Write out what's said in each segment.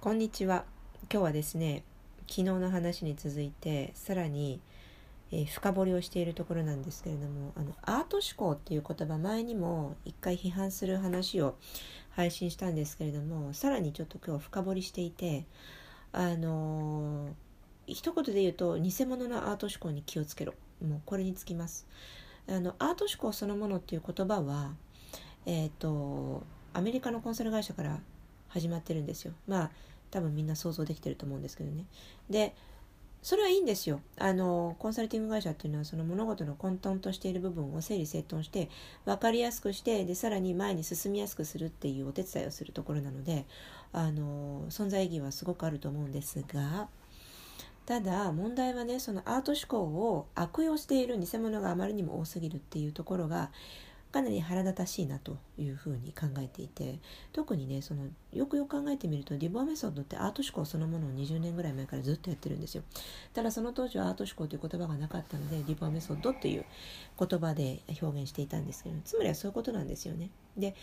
こんにちは。今日はですね昨日の話に続いてさらに、えー深掘りをしているところなんですけれどもあのアート思考っていう言葉前にも一回批判する話を配信したんですけれどもさらにちょっと今日深掘りしていてあのー一言で言うと偽物のアート思考に気をつけろ。もうこれにつきます。あのアート思考そのものっていう言葉はえっ、とアメリカのコンサル会社から始まってるんですよ。まあ多分みんな想像できてると思うんですけどね。でそれはいいんですよ。あのコンサルティング会社っていうのはその物事の混沌としている部分を整理整頓して分かりやすくしてでさらに前に進みやすくするっていうお手伝いをするところなのであの存在意義はすごくあると思うんですがただ問題はねそのアート思考を悪用している偽物があまりにも多すぎるっていうところがかなり腹立たしいなというふうに考えていて特にねそのよくよく考えてみるとディボアメソッドってアート思考そのものを20年ぐらい前からずっとやってるんですよ。ただその当時はアート思考という言葉がなかったのでディボアメソッドっていう言葉で表現していたんですけどつまりはそういうことなんですよね。で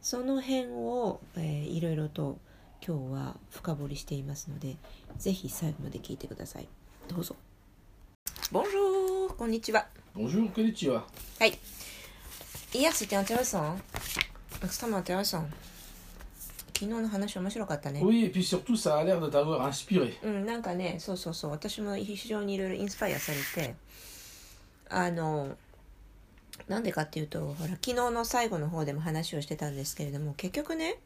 その辺を、えーいろいろと今日は深掘りしていますのでぜひ最後まで聞いてください。どうぞ。ボンジューこんにちは。Bonjour. はい。Hier, c'était intéressant. hein. Extrêmement intéressant. 昨日の話面白かったね。Oui, et puis surtout, ça a l'air de t'avoir inspiré. うん、なんかね、そうそうそう。私も非常にいろいろインスパイアされて、あの、なんでかっていうと、ほら、昨日の最後の方でも話をしてたんですけれども、結局ね、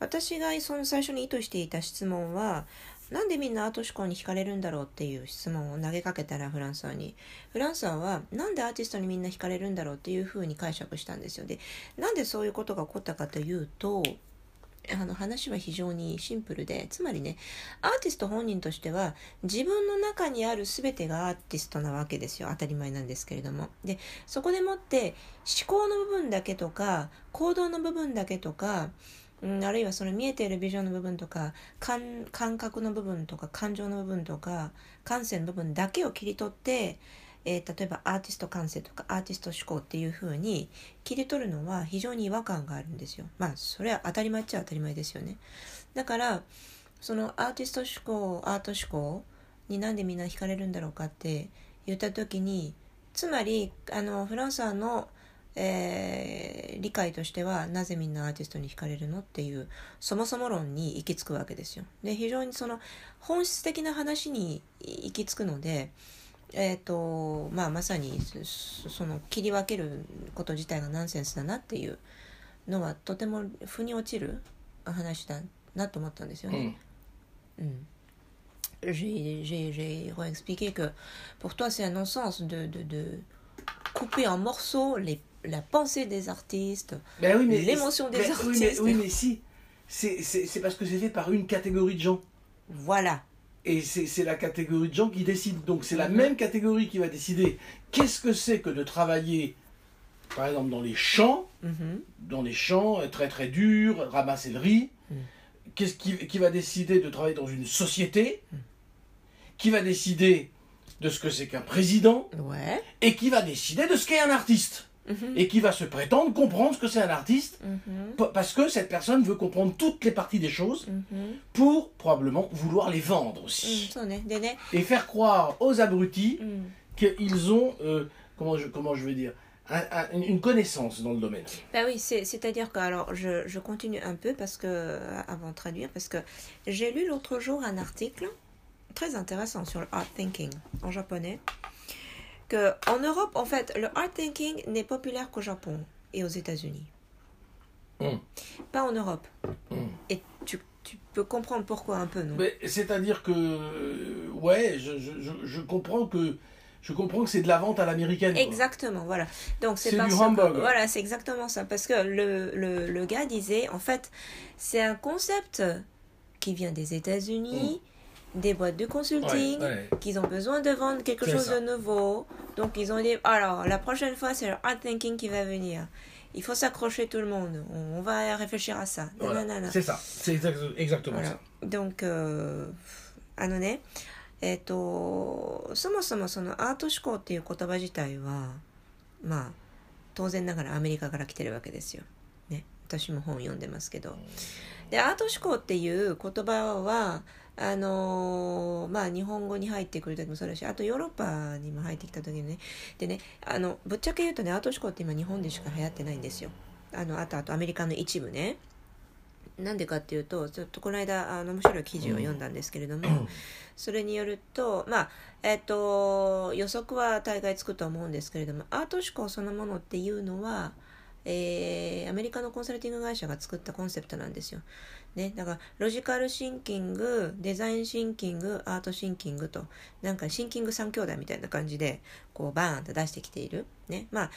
私がその最初に意図していた質問は、なんでみんなアート思考に惹かれるんだろうっていう質問を投げかけたらフランスワに。フランスワはなんでアーティストにみんな惹かれるんだろうっていうふうに解釈したんですよ。でなんでそういうことが起こったかというとあの話は非常にシンプルでつまりねアーティスト本人としては自分の中にある全てがアーティストなわけですよ。当たり前なんですけれども。でそこでもって思考の部分だけとか行動の部分だけとかうん、あるいはその見えているビジョンの部分とか感覚の部分とか感情の部分とか感性の部分だけを切り取って、えー例えばアーティスト感性とかアーティスト思考っていう風に切り取るのは非常に違和感があるんですよ。まあそれは当たり前っちゃ当たり前ですよね。だからそのアーティスト思考アート思考になんでみんな惹かれるんだろうかって言った時につまりあのフランスはのえー理解としてはなぜみんなアーティストに惹かれるのっていうそもそも論に行き着くわけですよ。で非常にその本質的な話に行き着くので、えーとまあ、まさにそその切り分けること自体がナンセンスだなっていうのはとても腑に落ちる話だなと思ったんですよね。Hmm. Mm. J'ai j'ai- j'ai expliqué que pour toi, c'est un non-sens de, de, de couper en morceaux les, la pensée des artistes. Ben oui, L'émotion des mais- oui, mais- artistes. Oui, mais, si. C'est- parce que c'est fait par une catégorie de gens. Voilà. Et c'est la catégorie de gens qui décide. Donc c'est la Mhm. même catégorie qui va décider qu'est-ce que c'est que de travailler, par exemple, dans les champs, Mhm. dans les champs euh, très très durs, ramasser le riz. Mhm. Qu'est-ce qui, qui va décider de travailler dans une société? Qui va décider de ce que c'est qu'un président? Ouais. et qui va décider de ce qu'est un artiste? Mhm. et qui va se prétendre comprendre ce que c'est un artiste mhm. parce que cette personne veut comprendre toutes les parties des choses mhm. pour probablement vouloir les vendre aussi. Et faire croire aux abrutis qu'ils ont, euh, comment, je, comment je veux dire, une connaissance dans le domaine. Ben oui, c'est-à-dire que, alors, je, je, continue un peu parce que, euh, avant de traduire, parce que j'ai lu l'autre jour un article très intéressant sur le art thinking en japonais que en Europe en fait le art thinking n'est populaire qu'au Japon et aux États-Unis. Mm. Pas en Europe. Mm. Et tu, tu peux comprendre pourquoi un peu, non? Mais c'est-à-dire que euh, ouais, je, je, je, comprends que je comprends que c'est de la vente à l'américaine. Exactement, voilà. Donc c'est du que- humbug. voilà, c'est exactement ça. Parce que le, le, le gars disait, en fait, c'est un concept qui vient des États-Unis, des boîtes de consulting, Mm. Qu'ils ont besoin de vendre quelque chose de nouveau. Donc ils ont dit, alors la prochaine fois c'est le art thinking qui va venir. Il faut s'accrocher tout le monde. On, va réfléchir à ça. Voilà. C'est ça, c'est exact- exactement あら ça. donc あのねえっ、とそもそもそのアート思考っていう言葉自体はまあ当然ながらアメリカから来てるわけですよ。ね、私も本読んでますけどでアート思考っていう言葉はあのーまあ日本語に入ってくる時もそうだしあとヨーロッパにも入ってきた時にね。でねあのぶっちゃけ言うとねアート思考って今日本でしか流行ってないんですよ。あのあとあとアメリカの一部ね。なんでかっていうとちょっとこの間あの面白い記事を読んだんですけれども、それによるとまあえっ、と予測は大概つくと思うんですけれどもアート思考そのものっていうのはえーアメリカのコンサルティング会社が作ったコンセプトなんですよ。ね、だからロジカルシンキングデザインシンキングアートシンキングとなんかシンキング3兄弟みたいな感じでこうバーンと出してきている。ね、まあ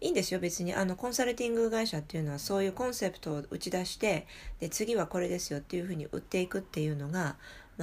いいんですよ別にあのコンサルティング会社っていうのはそういうコンセプトを打ち出してで次はこれですよっていうふうに売っていくっていうのが、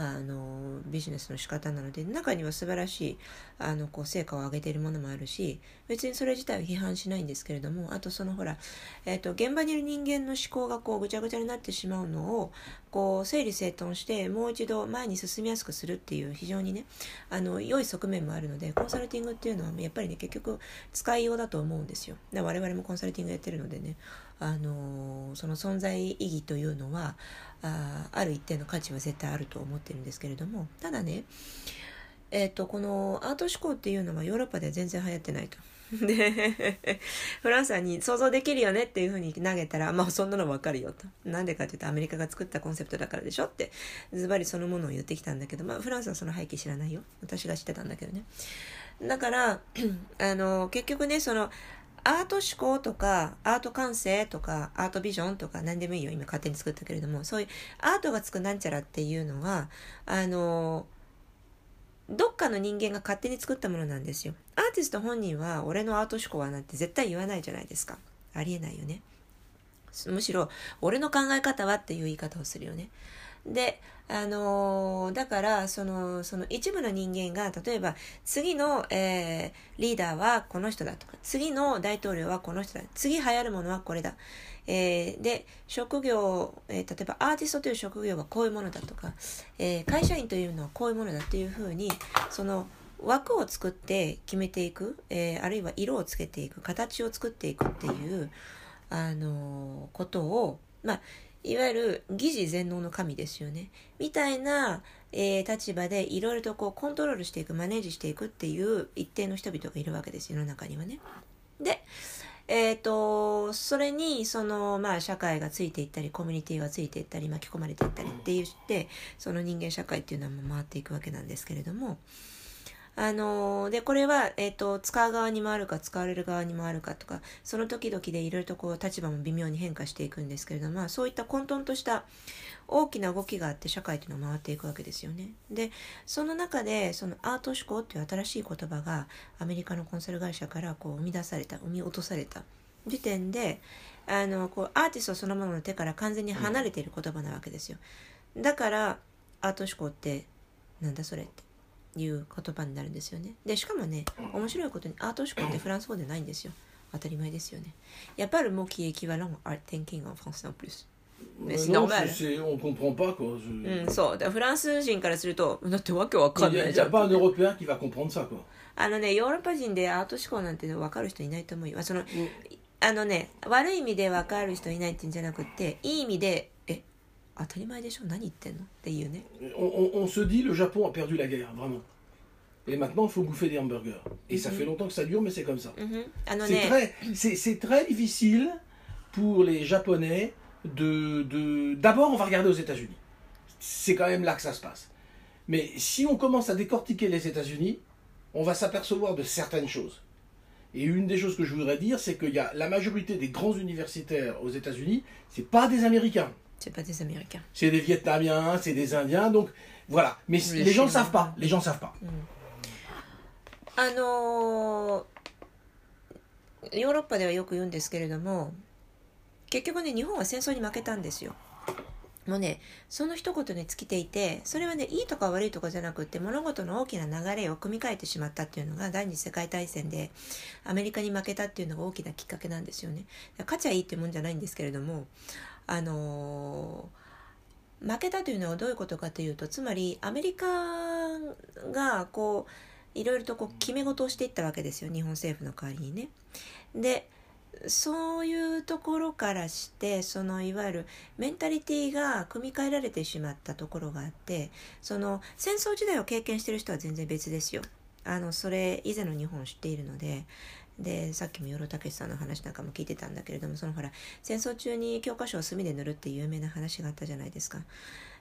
あ、あのビジネスの仕方なので中には素晴らしいあのこう成果を上げているものもあるし別にそれ自体は批判しないんですけれどもあとそのほら、えー、と現場にいる人間の思考がこうぐちゃぐちゃになってしまうのをこう整理整頓してもう一度前に進みやすくするっていう非常にねあの良い側面もあるのでコンサルティングっていうのはやっぱりね結局使いようだと思うんですよ。我々もコンサルティングやってるのでねあのその存在意義というのはあある一定の価値は絶対あると思ってるんですけれどもただねえっ、とこのアート思考っていうのはヨーロッパでは全然流行ってないと。でフランスさんに想像できるよねっていうふうに投げたらまあそんなのわかるよと。なんでかっていうとアメリカが作ったコンセプトだからでしょってズバリそのものを言ってきたんだけどまあフランスはその背景知らないよ。私が知ってたんだけどね。だから あの結局ねそのアート思考とかアート感性とかアートビジョンとか何でもいいよ今勝手に作ったけれどもそういうアートがつくなんちゃらっていうのはあのどっかの人間が勝手に作ったものなんですよ。アーティスト本人は俺のアート思考はなんて絶対言わないじゃないですか。ありえないよね。むしろ俺の考え方はっていう言い方をするよね。で、あのーだからそのその一部の人間が例えば次の、えーリーダーはこの人だとか次の大統領はこの人だ。次流行るものはこれだ、えーで職業、えー例えばアーティストという職業はこういうものだとか、えー会社員というのはこういうものだっていうふうにその枠を作って決めていく、えーあるいは色をつけていく形を作っていくっていう、あのーことをまあいわゆる疑似全能の神ですよね。みたいな、えー立場でいろいろとこうコントロールしていく、マネージしていくっていう一定の人々がいるわけです、世の中にはね。で、えっ、と、それに、その、まあ、社会がついていったり、コミュニティがついていったり、巻き込まれていったりって言って、その人間社会っていうのは回っていくわけなんですけれども、あのーで、これは、えっ、と、使う側にもあるか、使われる側にもあるかとか、その時々でいろいろとこう、立場も微妙に変化していくんですけれども、まあ、そういった混沌とした大きな動きがあって、社会というのは回っていくわけですよね。で、その中で、そのアート思考っていう新しい言葉が、アメリカのコンサル会社からこう、生み出された、生み落とされた時点で、あの、こう、アーティストそのものの手から完全に離れている言葉なわけですよ。だから、アート思考って、なんだそれって。いう言葉になるんですよね。でしかもね面白いことにアート思考ってフランス語でないんですよ。当たり前ですよね。Il n'y a pas le mot qui est équivalent à art thinking en français en plus. Mais c'est non, normal. c'est- on comprend pas quoi. Je- うん、そう。だからフランス人からすると、だってわけわかんないじゃ a ん。pas un Européen qui va comprendre ça quoi. あのね、ヨーロッパ人でアート思考なんて分かる人いないと思うよ。その、あのね、悪い意味で分かる人いないっていうんじゃなくて、いい意味で、え、当たり前でしょ何言ってんのっていうね。 On, on- on se dit le Japon a perdu la guerre, vraiment. Et maintenant, il faut bouffer des hamburgers. Et ça fait longtemps que ça dure, mais c'est comme ça. うんふんあの C'est ね、 très, c'est, c'est très difficile pour les Japonais de, de... D'abord, on va regarder aux États-Unis. C'est quand même là que ça se passe. Mais si on commence à décortiquer les États-Unis, on va s'apercevoir de certaines choses. Et une des choses que je voudrais dire, c'est qu'il y a la majorité des grands universitaires aux États-Unis, c'est pas des Américains. C'est pas des Américains. C'est des Vietnamiens, c'est des Indiens, donc voilà. Mais Les les, gens ne savent pas. Les gens savent pas. あのーヨーロッパではよく言うんですけれども結局ね日本は戦争に負けたんですよもうねその一言に尽きていてそれはねいいとか悪いとかじゃなくって物事の大きな流れを組み替えてしまったっていうのが第二次世界大戦でアメリカに負けたっていうのが大きなきっかけなんですよね勝ちゃいいってもんじゃないんですけれどもあのー負けたというのはどういうことかというとつまりアメリカがこういろいろとこう決め事をしていったわけですよ日本政府の代わりにね。でそういうところからしてそのいわゆるメンタリティーが組み替えられてしまったところがあってその戦争時代を経験してる人は全然別ですよ。あのそれ以前の日本を知っているのででさっきも与呂武さんの話なんかも聞いてたんだけれどもそのほら戦争中に教科書を墨で塗るっていう有名な話があったじゃないですか。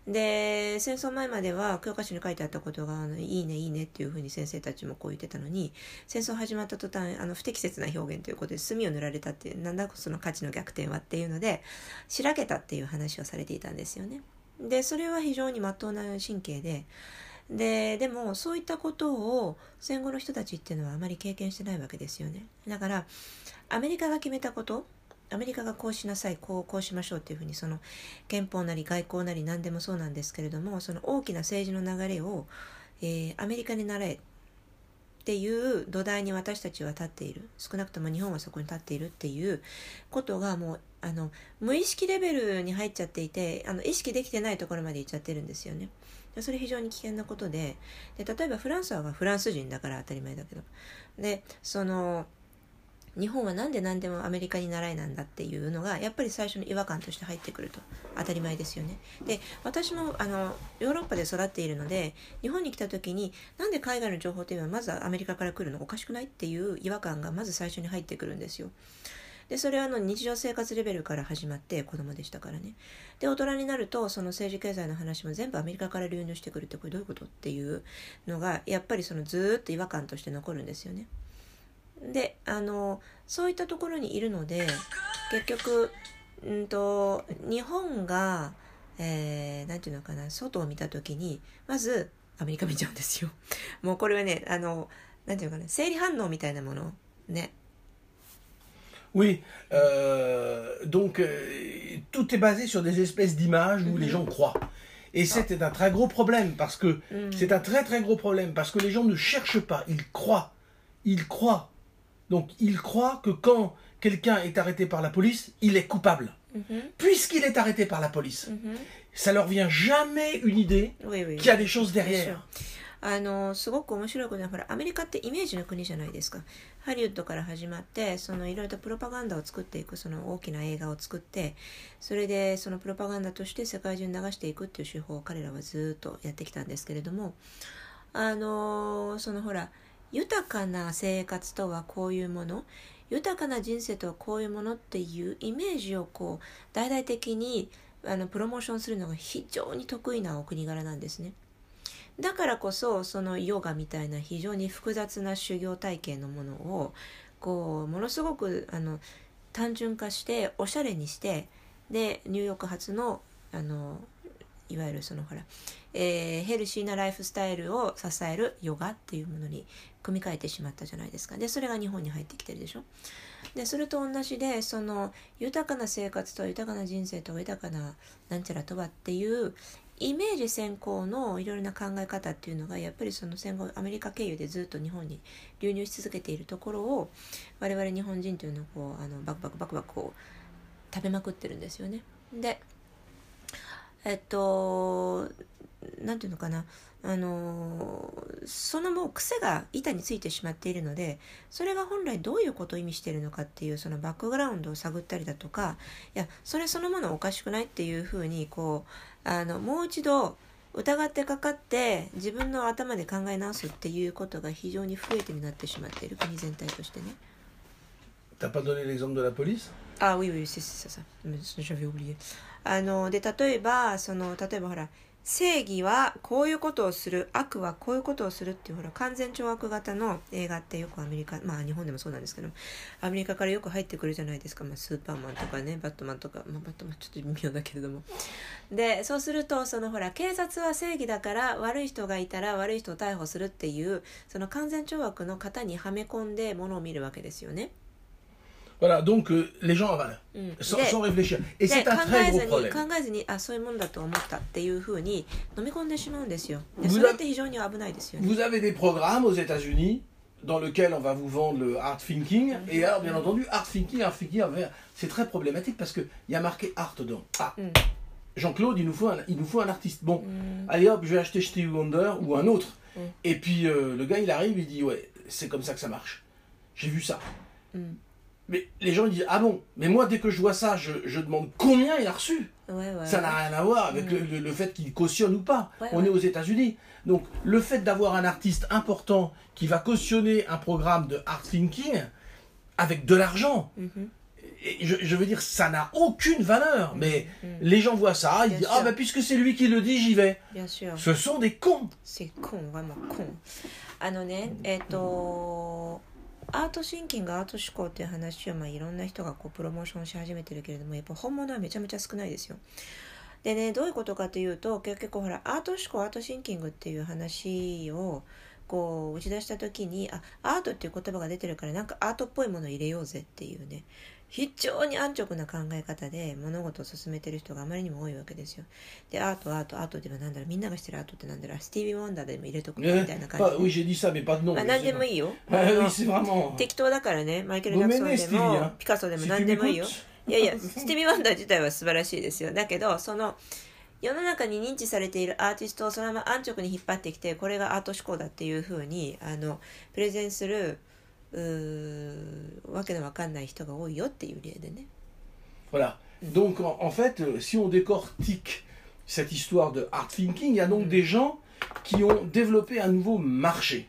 で戦争前までは教科書に書いてあったことがあのいいねいいねっていうふうに先生たちもこう言ってたのに戦争始まった途端あの不適切な表現ということで墨を塗られたってなんだその価値の逆転はっていうのでしらけたっていう話をされていたんですよね。でそれは非常にまっとうな神経でででもそういったことを戦後の人たちっていうのはあまり経験してないわけですよね。だからアメリカが決めたことアメリカがこうしなさいこうこうしましょうっていうふうにその憲法なり外交なり何でもそうなんですけれどもその大きな政治の流れを、えー、アメリカになれっていう土台に私たちは立っている少なくとも日本はそこに立っているっていうことがもうあの無意識レベルに入っちゃっていてあの意識できてないところまで行っちゃってるんですよね。でそれ非常に危険なことでで例えばフランスはフランス人だから当たり前だけどでその日本は何で何でもアメリカに習いなんだっていうのがやっぱり最初の違和感として入ってくると当たり前ですよね。で私もあのヨーロッパで育っているので日本に来た時になんで海外の情報というのはまずアメリカから来るのおかしくないっていう違和感がまず最初に入ってくるんですよ。でそれはあの日常生活レベルから始まって子供でしたからねで大人になるとその政治経済の話も全部アメリカから流入してくるってこれどういうことっていうのがやっぱりそのずっと違和感として残るんですよね。であのそういったところにいるので結局、んと、日本が、えー、ていうのかな外を見た時にまずアメリカ見ちゃうんですよ。もうこれはねあのなんていうのかな生理反応みたいなものね Oui, euh, donc euh, tout est basé sur des espèces d'images où les gens croient. Et c'est un très gros problème parce que c'est un très très gros problème parce que les gens ne cherchent pas, ils croient, ils croient. Donc ils croient que quand quelqu'un est arrêté par la police, il est coupable. Puisqu'il est arrêté par la police, ça leur vient jamais une idée qu'il y a des choses derrière. あのすごく面白いことはほらアメリカってイメージの国じゃないですか。ハリウッドから始まってそのいろいろとプロパガンダを作っていくその大きな映画を作ってそれでそのプロパガンダとして世界中に流していくっていう手法を彼らはずっとやってきたんですけれどもあのそのほら豊かな生活とはこういうもの。豊かな人生とはこういうものっていうイメージをこう大々的にあのプロモーションするのが非常に得意なお国柄なんですね。だからこそそのヨガみたいな非常に複雑な修行体系のものをこうものすごくあの単純化しておしゃれにしてでニューヨーク発のあのいわゆるそのほら、えー、ヘルシーなライフスタイルを支えるヨガっていうものに組み替えてしまったじゃないですか。でそれが日本に入ってきてるでしょ。でそれと同じでその豊かな生活と豊かな人生と豊かななんちゃらとはっていうイメージ先行のいろいろな考え方っていうのがやっぱりその戦後アメリカ経由でずっと日本に流入し続けているところを我々日本人というのをこうあのバクバクバクバクこう食べまくってるんですよね。でえっと何て言うのかなあのそのもう癖が板についてしまっているのでそれが本来どういうことを意味しているのかっていうそのバックグラウンドを探ったりだとかいやそれそのものおかしくないっていうふうにこうあのもう一度疑ってかかって自分の頭で考え直すっていうことが非常に不えてになってしまっている国全体としてね。T'as pas donné l'exemple de la police? Ah oui, oui, c'est ça, ça. J'avais oublié. あので例えばその例えばほら正義はこういうことをする。悪はこういうことをするっていうほら完全懲悪型の映画ってよくアメリカまあ日本でもそうなんですけどアメリカからよく入ってくるじゃないですか、まあ、スーパーマンとかねバットマンとか、まあ、バットマンちょっと微妙だけれども。でそうするとそのほら警察は正義だから悪い人がいたら悪い人を逮捕するっていうその完全懲悪の型にはめ込んでものを見るわけですよね。Voilà, donc euh, les gens avalent, sans, sans réfléchir. Et c'est un très gros problème. 考えずにあそういうもんだと思ったっていうふうに飲み込んでしまうんですよ。でそれって非常に危ないですよね。 Vous avez des programmes aux États-Unis dans lesquels on va vous vendre le art thinking. Et alors, bien entendu, art thinking, art thinking, c'est très problématique parce qu'il y a marqué art dedans. Ah, Mm. Jean-Claude, il, nous faut un- il nous faut un artiste. Bon, allez hop, je vais acheter Stevie Wonder ou un autre. Mm. Et puis euh, le gars, il arrive, il dit Ouais, c'est comme ça que ça marche. J'ai vu ça. Mm. Mais les gens ils disent Ah bon, mais moi dès que je vois ça, je, je demande combien il a reçu. Ouais, ouais. Ça n'a rien à voir avec le, le- le fait qu'il cautionne ou pas. Ouais, On ouais. est aux États-Unis. Donc le fait d'avoir un artiste important qui va cautionner un programme de art thinking avec de l'argent, Mhm. et je, je veux dire, ça n'a aucune valeur. Mais les gens voient ça, ils Bien disent sûr. Ah ben puisque c'est lui qui le dit, j'y vais. Bien sûr. Ce sont des cons. せコンはもうコンあのねえっ、と アートシンキングアート思考っていう話を、まあ、いろんな人がこうプロモーションし始めてるけれどもやっぱ本物はめちゃめちゃ少ないですよ。でねどういうことかというと結構ほらアート思考アートシンキングっていう話をこう打ち出した時にあアートっていう言葉が出てるからなんかアートっぽいものを入れようぜっていうね。非常に安直な考え方で物事を進めてる人があまりにも多いわけですよ。でアートアートアートっていうのはなんだろうみんながしてるアートってなんだろうスティービー・ワンダーでも入れとくかみ Eh, たいな感じで.まあ、何でもいいよ、Ah. 適当だからね。マイケル・ジャクソンでもなピカソでも何でもいいよ.いやいやスティービー・ワンダー自体は素晴らしいですよ。だけどその世の中に認知されているアーティストをそのまま安直に引っ張ってきてこれがアート思考だっていうふうにあのプレゼンするうーわけのわかんない人が多いよっていう例でね Voilà. Donc en, en fait, euh, si on décortique cette histoire de art thinking, il y a donc des gens qui ont développé un nouveau marché.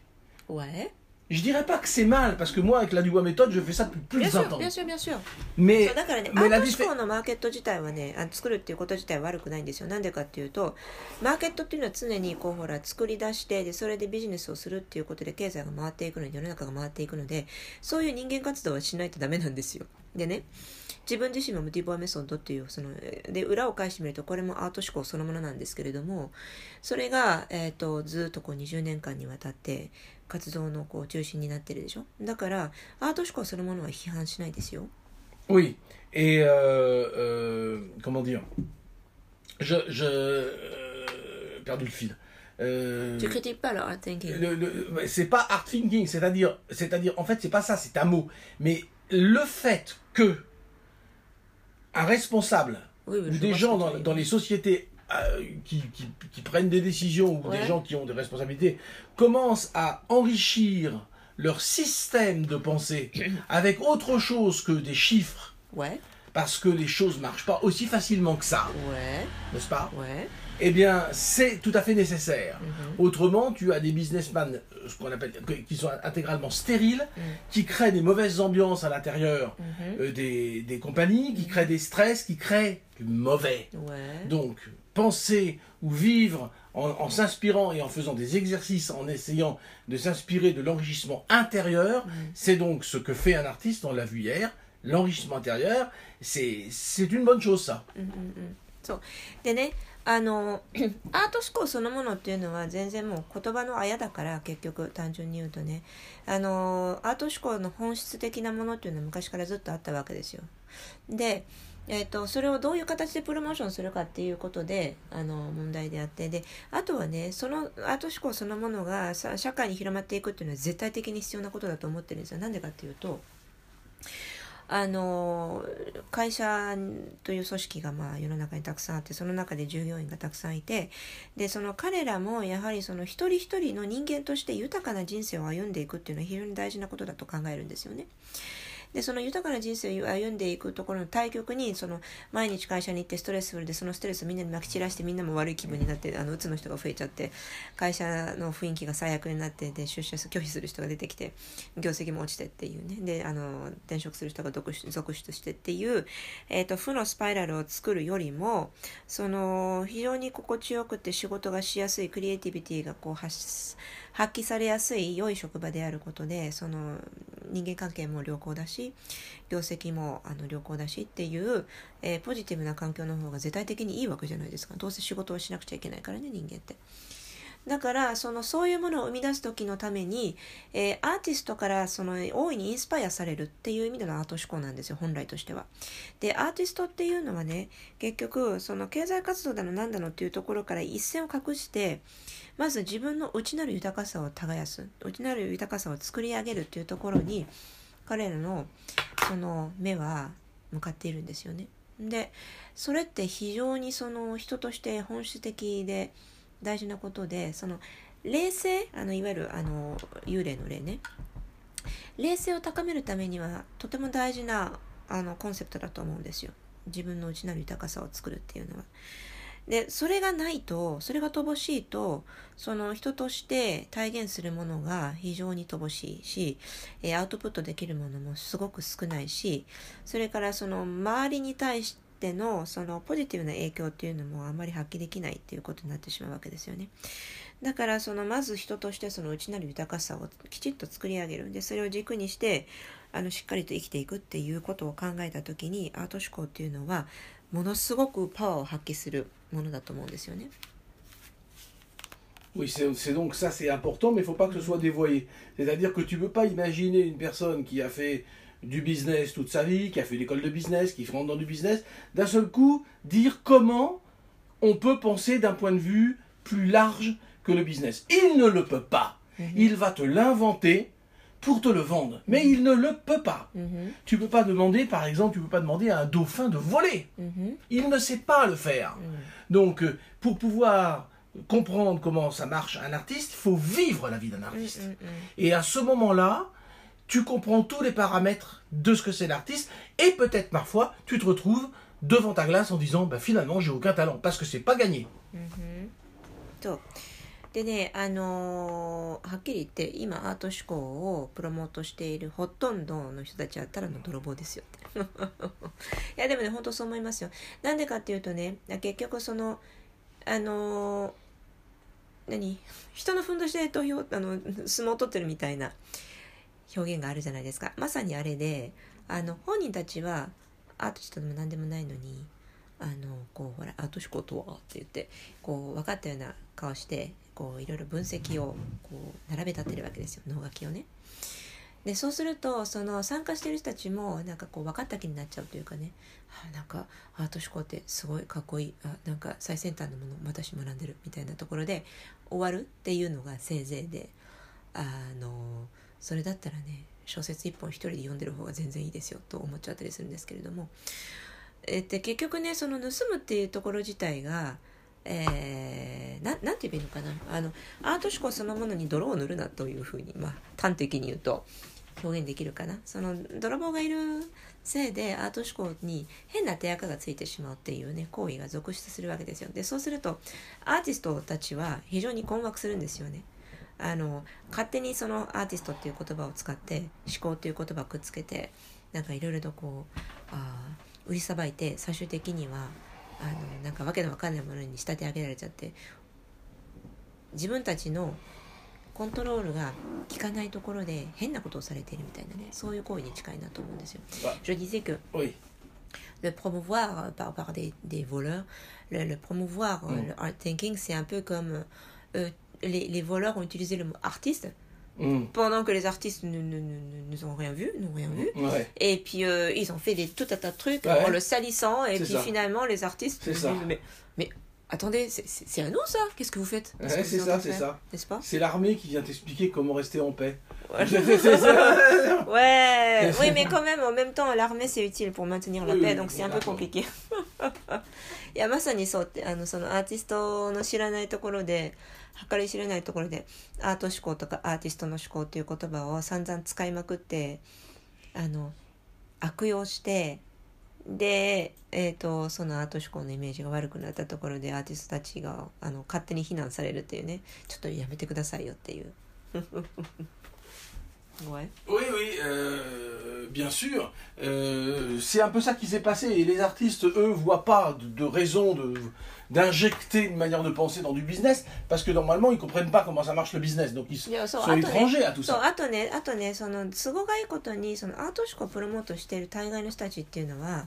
Ouais Je dirais pas que c'est mal, parce que moi, avec la Dubois méthode, je fais ça depuis plus bien de 20 sûr ans. bien sûr bien sûr. そ Mais, うだからね、アート思考のマーケット自体はねあ作るっていうこと自体は悪くないんですよ。なんでかっていうとマーケットっていうのは常にこうほら作り出してでそれでビジネスをするっていうことで経済が回っていくので世の中が回っていくのでそういう人間活動はしないとダメなんですよ。でね自分自身もディボアメソッドっていうそので裏を返してみるとこれもアート思考そのものなんですけれどもそれが、えー、とずっとこう20年間にわたって活動のこう中心になってるでしょだからアート思考そのものは批判しないですよ oui. Et euh, euh, comment dire Je, je euh, perdu le fil. Euh, Tu critiques pas leur art thinking. le- le- c'est pas art thinking, c'est-à-dire, c'est-à-dire, en fait, c'est pas ça, c'est un mot. Mais le fait que un responsable Oui, ou des gens dans, les sociétés euh, qui, qui- qui prennent des décisions ou Ouais. des gens qui ont des responsabilités commencent à enrichir leur système de pensée avec autre chose que des chiffres, Ouais, parce que les choses marchent pas aussi facilement que ça, ouais, n'est-ce pas? Ouais. Eh bien, c'est tout à fait nécessaire. Mhm. Autrement, tu as des businessmen, euh, ce qu'on appelle, qui sont intégralement stériles, Mm. qui créent des mauvaises ambiances à l'intérieur Mhm. euh, des, des compagnies, qui créent des stress, qui créent du mauvais. Ouais. Donc, penser ou vivre en, en s'inspirant et en faisant des exercices, en essayant de s'inspirer de l'enrichissement intérieur, c'est donc ce que fait un artiste, on l'a vu hier, l'enrichissement intérieur, c'est une bonne chose ça. うあの アート思考そのものっていうのは全然もう言葉のあやだから結局単純に言うとね。あのアート思考の本質的なものっていうのは昔からずっとあったわけですよ。で、えー、とそれをどういう形でプロモーションするかっていうことであの問題であって。であとはねそのアート思考そのものが社会に広まっていくっていうのは絶対的に必要なことだと思ってるんですよ。なんでかっていうとあの会社という組織がまあ世の中にたくさんあってその中で従業員がたくさんいてでその彼らもやはりその一人一人の人間として豊かな人生を歩んでいくっていうのは非常に大事なことだと考えるんですよね。でその豊かな人生を歩んでいくところの対極にその毎日会社に行ってストレスフルでそのストレスをみんなにまき散らしてみんなも悪い気分になってあのうつの人が増えちゃって会社の雰囲気が最悪になってで出社拒否する人が出てきて業績も落ちてっていうね。であの転職する人が続出続出してっていう、えー、と負のスパイラルを作るよりもその非常に心地よくて仕事がしやすいクリエイティビティがこう発発揮されやすい良い職場であることでその人間関係も良好だし業績もあの良好だしっていう、えーポジティブな環境の方が絶対的にいいわけじゃないですかどうせ仕事をしなくちゃいけないからね人間って。だからそのそういうものを生み出す時のために、えーアーティストからその大いにインスパイアされるっていう意味でのアート思考なんですよ本来としては。でアーティストっていうのはね結局その経済活動だの何だのっていうところから一線を画してまず自分の内なる豊かさを耕す内なる豊かさを作り上げるっていうところに彼らのその目は向かっているんですよね。でそれって非常にその人として本質的で大事なことでその霊性あのいわゆるあの幽霊の霊ね冷静を高めるためにはとても大事なあのコンセプトだと思うんですよ自分の内なる豊かさを作るっていうのは。でそれがないとそれが乏しいとその人として体現するものが非常に乏しいし、えアウトプットできるものもすごく少ないしそれからその周りに対してのそのポジティブな影響っていうのもあんまり発揮できないっていうことになってしまうわけですよね。だからそのまず人としてその内なる豊かさをきちっと作り上げるんでそれを軸にしてあのしっかりと生きていくっていうことを考えた時にアート思考っていうのはものすごくパワーを発揮するものだと思うんですよね。Oui, c'est donc ça, c'est important, mais il ne faut pas que ce soit dévoyé. C'est-à-dire que tu ne peux pas imaginer une personne qui a fait du business toute sa vie, qui a fait l'école de business, qui rentre dans du business, d'un seul coup dire comment on peut penser d'un point de vue plus large que le business. Il ne le peut pas. Mhm. Il va te l'inventer pour te le vendre, mais il ne le peut pas. Tu mhm. Tu peux pas demander, par exemple, tu peux pas demander à un dauphin de voler. Mhm. Il ne sait pas le faire. Donc, euh, pour pouvoir comprendre comment ça marche un artiste, il faut vivre la vie d'un artiste. Et à ce moment-là, tu comprends tous les paramètres de ce que c'est l'artiste, et peut-être parfois, tu te retrouves devant ta glace en disant, bah, finalement, j'ai aucun talent, parce que c'est pas gagné. でね、あのー、はっきり言って今アート思考をプロモートしているほとんどの人たちはただの泥棒ですよ いやでもね本当そう思いますよ。なんでかっていうとね結局そのあのー、何？人のふんどしで投票あの相撲を取ってるみたいな表現があるじゃないですか。まさにあれであの本人たちはアーティストでも何でもないのにあのこうほらアート思考とはって言ってこう分かったような顔してこういろいろ分析をこう並べ立てるわけですよ。脳書きをね。でそうするとその参加してる人たちもなんかこう分かった気になっちゃうというかね、はあ、なんかアート思考ってすごいかっこいい。あなんか最先端のもの私学んでるみたいなところで終わるっていうのがせいぜいであのそれだったらね小説一本一人で読んでる方が全然いいですよと思っちゃったりするんですけれども、えって結局ねその盗むっていうところ自体がえー、ななんて言えばいいのかな？あのアート思考そのものに泥を塗るなというふうに、まあ、端的に言うと表現できるかな？その泥棒がいるせいでアート思考に変な手垢がついてしまうっていうね行為が続出するわけですよ。でそうするとアーティストたちは非常に困惑するんですよね。あの勝手にそのアーティストっていう言葉を使って思考っていう言葉をくっつけてなんかいろいろとこうあ売りさばいて最終的にはあのなんかわけのわかんないものに仕立て上げられちゃって自分たちのコントロールが効かないところで変なことをされているみたいなねそういう行為に近いなと思うんですよ。Je disais que le promouvoir par, par des, des voleurs, le, le promouvoir mm. le art thinking, c'est un peu comme euh, les, les voleurs ont utilisé le mot artiste Mm. pendant que les artistes ne, ne, ne, ne ont rien vu, n'ont rien vu. Ouais. Et puis euh, ils ont fait des, tout un tas de trucs ouais. en le salissant, et puis ça. finalement les artistes disent mais, mais attendez, c'est à nous ça Qu'est-ce que vous faites? Ouais, C'est ça, c'est ça. N'est-ce pas? C'est l'armée qui vient t'expliquer comment rester en paix. ouais, oui, mais quand même, en même temps, l'armée c'est utile pour maintenir la oui, paix, oui, donc c'est un peu compliqué. いやまさにそうってあのそのアーティストの知らないところで計り知れないところでアート思考とかアーティストの思考っていう言葉を散々使いまくってあの悪用してで、えーと、そのアート思考のイメージが悪くなったところでアーティストたちがあの勝手に非難されるっていうねちょっとやめてくださいよっていう。Ouais. Oui, oui, euh, bien sûr. Euh, c'est un peu ça qui s'est passé. Et les artistes, eux, voient pas de, de raison de, d'injecter une manière de penser dans du business, parce que normalement, ils comprennent pas comment ça marche le business. Donc, ils sont étrangers à tout ça. あとね、あとね、その、都合がいいことに、その、アート思考をプロモートしている大概の人たちっていうのは、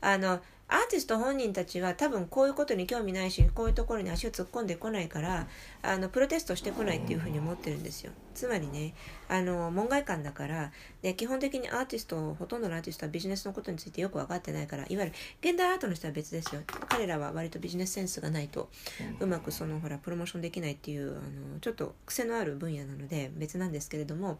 あの、 アーティスト本人たちは多分こういうことに興味ないしこういうところに足を突っ込んでこないからあのプロテストしてこないっていうふうに思ってるんですよ。つまりねあの門外漢だからで基本的にアーティストほとんどのアーティストはビジネスのことについてよく分かってないからいわゆる現代アートの人は別ですよ。彼らは割とビジネスセンスがないとうまくそのほらプロモーションできないっていうあのちょっと癖のある分野なので別なんですけれども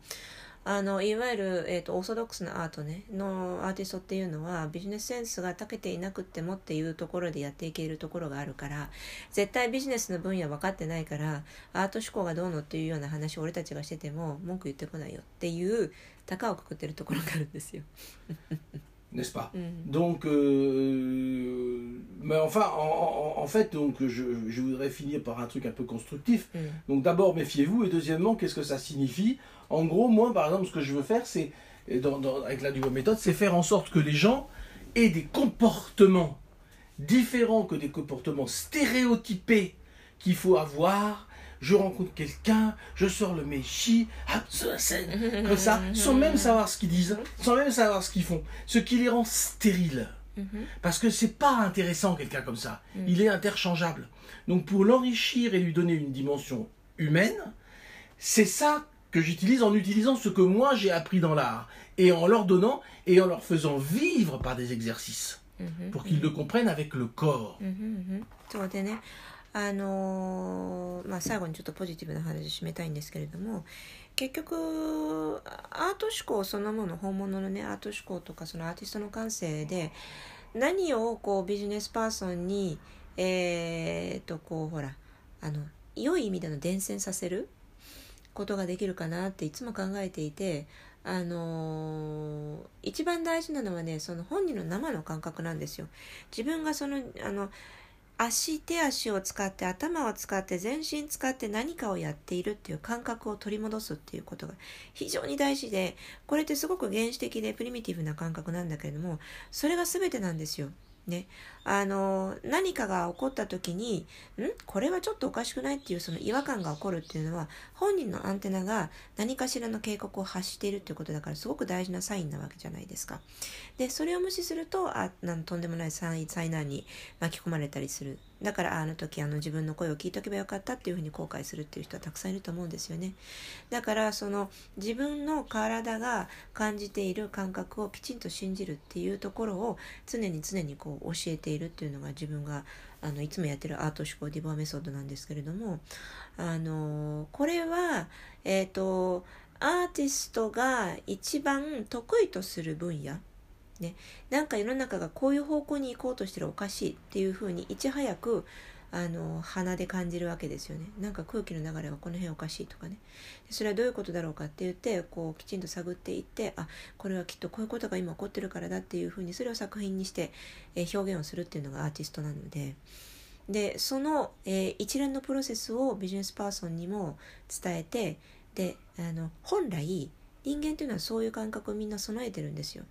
あのいわゆる、えーと、オーソドックスなアートねのアーティストっていうのはビジネスセンスが長けていなくってもっていうところでやっていけるところがあるから絶対ビジネスの分野分かってないからアート思考がどうのっていうような話を俺たちがしてても文句言ってこないよっていう高をくくってるところがあるんですよ。n'est-ce pas mm. Donc, euh, mais enfin, en, en, fait, donc, je, je, voudrais finir par un truc un peu constructif. Mm. Donc, d'abord, méfiez-vous, et deuxièmement, qu'est-ce que ça signifie? En gros, moi, par exemple, ce que je veux faire, c'est, dans, dans, avec la nouvelle méthode, c'est faire en sorte que les gens aient des comportements différents que des comportements stéréotypés qu'il faut avoir je rencontre quelqu'un, je sors le méchi, comme ça, sans même savoir ce qu'ils disent, sans même savoir ce qu'ils font, ce qui les rend stériles. Mhm. Parce que c'est pas intéressant quelqu'un comme ça, mm. il est interchangeable. Donc pour l'enrichir et lui donner une dimension humaine, c'est ça que j'utilise en utilisant ce que moi j'ai appris dans l'art et en leur donnant et en leur faisant vivre par des exercices mhm. pour qu'ils le comprennent avec le corps. Mhm, あのー、まあ、最後にちょっとポジティブな話で締めたいんですけれども結局アート思考そのもの本物のねアート思考とかそのアーティストの感性で何をこうビジネスパーソンにえー、っとこうほらあの良い意味での伝染させる ことができるかなっていつも考えていてあのー、一番大事なのはねその本人の生の感覚なんですよ。自分がそのあの足手足を使って頭を使って全身使って何かをやっているっていう感覚を取り戻すっていうことが非常に大事でこれってすごく原始的でプリミティブな感覚なんだけれどもそれが全てなんですよ。ね、あの何かが起こった時にん？これはちょっとおかしくないっていうその違和感が起こるっていうのは本人のアンテナが何かしらの警告を発しているっていうことだからすごく大事なサインなわけじゃないですか。でそれを無視するとあなんとんでもない災難に巻き込まれたりする。だからあの時あの自分の声を聞いとけばよかったっていうふうに後悔するっていう人はたくさんいると思うんですよね。だからその自分の体が感じている感覚をきちんと信じるっていうところを常に常にこう教えているっていうのが自分があのいつもやってるアート思考ディボアメソッドなんですけれどもあのこれはえっ、ー、とアーティストが一番得意とする分野ね、なんか世の中がこういう方向に行こうとしてるおかしいっていうふうにいち早くあの鼻で感じるわけですよね。なんか空気の流れはこの辺おかしいとかね。それはどういうことだろうかって言ってこうきちんと探っていってあこれはきっとこういうことが今起こってるからだっていうふうにそれを作品にして、え、表現をするっていうのがアーティストなので。でその、えー、一連のプロセスをビジネスパーソンにも伝えてであの本来人間っていうのはそういう感覚をみんな備えてるんですよ。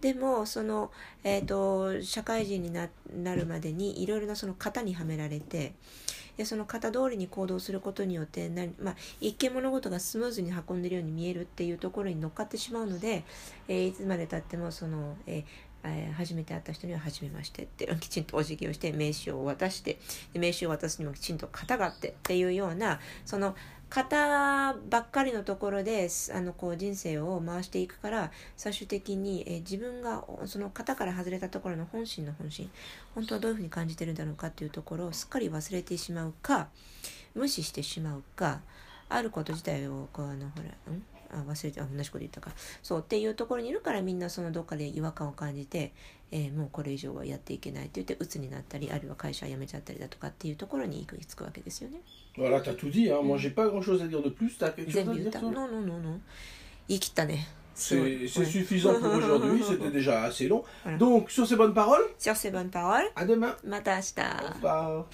でもその、えーと、社会人になるまでにいろいろなその型にはめられてでその型通りに行動することによってな、まあ、一見物事がスムーズに運んでるように見えるっていうところに乗っかってしまうので、えー、いつまでたってもその、えーえー、初めて会った人には初めましてって きちんとお辞儀をして名刺を渡してで名刺を渡すにもきちんと型があってっていうようなその型ばっかりのところであのこう人生を回していくから最終的に、え自分がその型から外れたところの本心の本心本当はどういうふうに感じてるんだろうかっていうところをすっかり忘れてしまうか無視してしまうかあること自体をこうあのほらん？あ忘れてあ同じこと言ったかそうっていうところにいるからみんなそのどっかで違和感を感じて、えー、もうこれ以上はやっていけないって言って鬱になったりあるいは会社辞めちゃったりだとかっていうところに行き着くわけですよね。Voilà, t'as tout dit, hein. Moi, j'ai pas grand chose à dire de plus. T'as quelque chose à dire Non, non, non, non. 言い切ったね。C'est suffisant pour aujourd'hui, c'était déjà assez long. Voilà. Donc, sur ces bonnes paroles. Sur ces bonnes paroles. À demain. また明日。Au revoir.